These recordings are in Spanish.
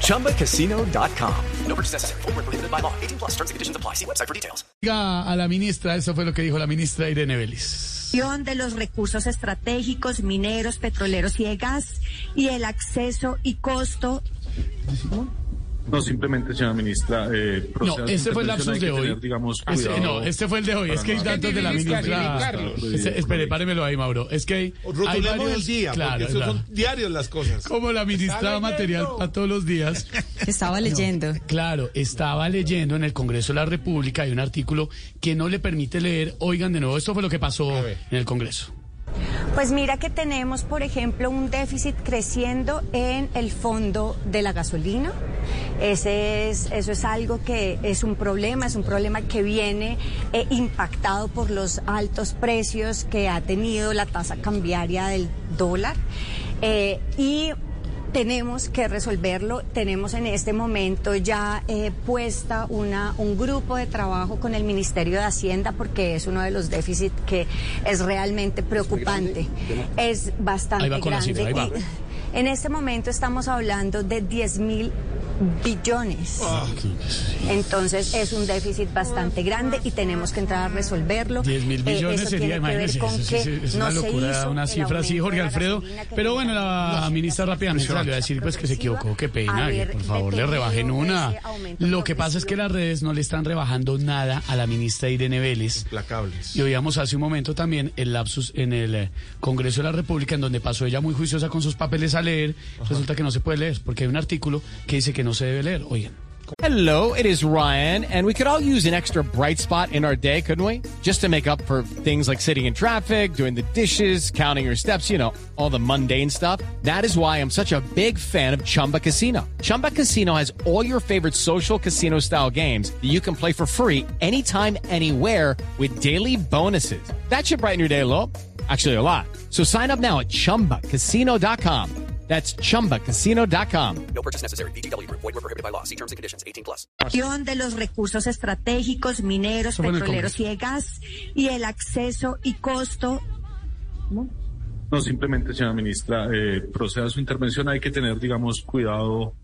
ChumbaCasino.com. No purchase necessary. Full prohibited by law. 18 plus terms and conditions apply. See website for details. Diga a la ministra, eso fue lo que dijo la ministra Irene Vélez. de los recursos estratégicos, mineros, petroleros y de gas, y el acceso y costo No, simplemente, señora ministra, eh, No, este fue el lapsus de hoy. tener, digamos, cuidado no, este fue el de hoy. Es que hay datos de la ministra. Este- espere, páremelo ahí, Mauro. Es que hay, Rotulemos varios- el día, Claro, porque eso claro. son diarios las cosas. Como la ministra material para todos los días. Estaba leyendo. Claro, estaba leyendo en el Congreso de la República, hay un artículo que no le permite leer. Oigan de nuevo, esto fue lo que pasó en el Congreso. Pues mira que tenemos, por ejemplo, un déficit creciendo en el fondo de la gasolina. Ese es, eso es algo que es un problema, es un problema que viene eh, impactado por los altos precios que ha tenido la tasa cambiaria del dólar. Eh, y tenemos que resolverlo. Tenemos en este momento ya eh, puesta una, un grupo de trabajo con el Ministerio de Hacienda porque es uno de los déficits que es realmente preocupante. Es bastante Ahí va con la grande. En este momento estamos hablando de 10 mil billones. Ah. Entonces es un déficit bastante grande y tenemos que entrar a resolverlo. 10 mil Eh, billones sería, tiene que ver imagínese, con eso sí, que es no una se locura, hizo una cifra así, Jorge Alfredo. que Pero bueno, la ministra rápidamente salió a decir pues que se equivocó, qué pena, que por favor le rebajen una. Lo que pasa es que las redes no le están rebajando nada a la ministra Irene Vélez. Implacables. Y oíamos hace un momento también el lapsus en el eh, Congreso de la República, en donde pasó ella muy juiciosa con sus papeles a leer. Resulta que no se puede leer, porque hay un artículo que dice que no se debe leer. Oigan. Hello, it is Ryan, and we could all use an extra bright spot in our day, couldn't we? Just to make up for things like sitting in traffic, doing the dishes, counting your steps, you know, all the mundane stuff. That is why I'm such a big fan of Chumba Casino. Chumba Casino has all your favorite social casino style games that you can play for free anytime, anywhere with daily bonuses. That should brighten your day a little. Actually, a lot. So sign up now at chumbacasino.com. That's chumbacasino.com. No purchase necessary. VGW Group. Void were prohibited by law. See terms and conditions. 18 plus. de los recursos estratégicos, mineros, petroleros y de gas, y el acceso y costo No, simplemente, señora ministra, eh, proceda a su intervención, hay que tener, digamos, cuidado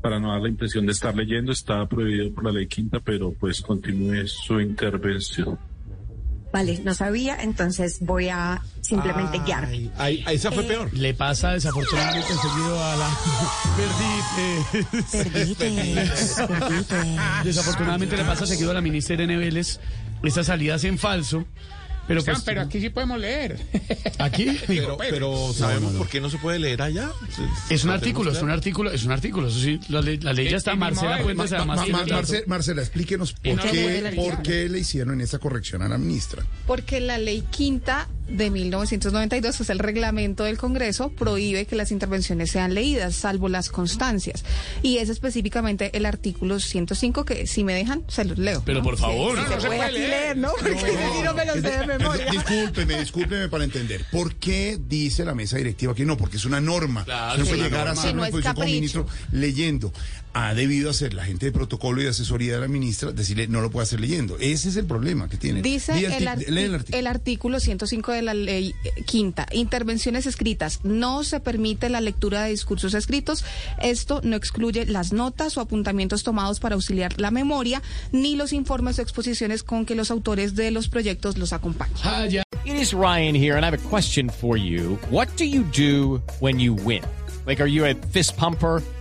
para no dar la impresión de estar leyendo, está prohibido por la ley quinta, pero pues continúe su intervención. Vale, no sabía, entonces voy a simplemente guiarme. Ahí, ahí esa fue peor. Le pasa desafortunadamente seguido a la... Perdite. Perdites, perdites. Desafortunadamente le pasa seguido a la ministra Irene Vélez estas salidas en falso. Pero, pues, pero aquí sí podemos leer. aquí Pero, pero sabemos por qué no se puede leer allá. es un artículo, es un artículo, es un artículo. Eso sí, la ley, la ley ya está. El- el Marcela Fuentes además Ma- Ma- Marcela, explíquenos por qué, por qué le hicieron esa corrección a la ministra. Porque la ley quinta de 1992, que es el reglamento del Congreso, prohíbe que las intervenciones sean leídas, salvo las constancias. Y es específicamente el artículo 105, que si me dejan, se los leo. Pero por favor. Sí, No, no se se puede puede aquí leer. leer, ¿no? Porque si no me los de memoria. Discúlpeme, discúlpeme para entender. ¿Por qué dice la mesa directiva que no? Porque es una norma. Claro, no es puede llegar a no una es exposición como ministro leyendo. Ha debido hacer la gente de protocolo y de asesoría de la ministra decirle no lo puede hacer leyendo. Ese es el problema que tiene. Dice Di el, arti- el artículo. el artículo 105 de la ley eh, quinta. Intervenciones escritas. No se permite la lectura de discursos escritos. Esto no excluye las notas o apuntamientos tomados para auxiliar la memoria, ni los informes o exposiciones con que los autores de los proyectos los acompañan. Ah. It is Ryan here, and I have a question for you. What do you do when you win? Like, are you a fist pumper?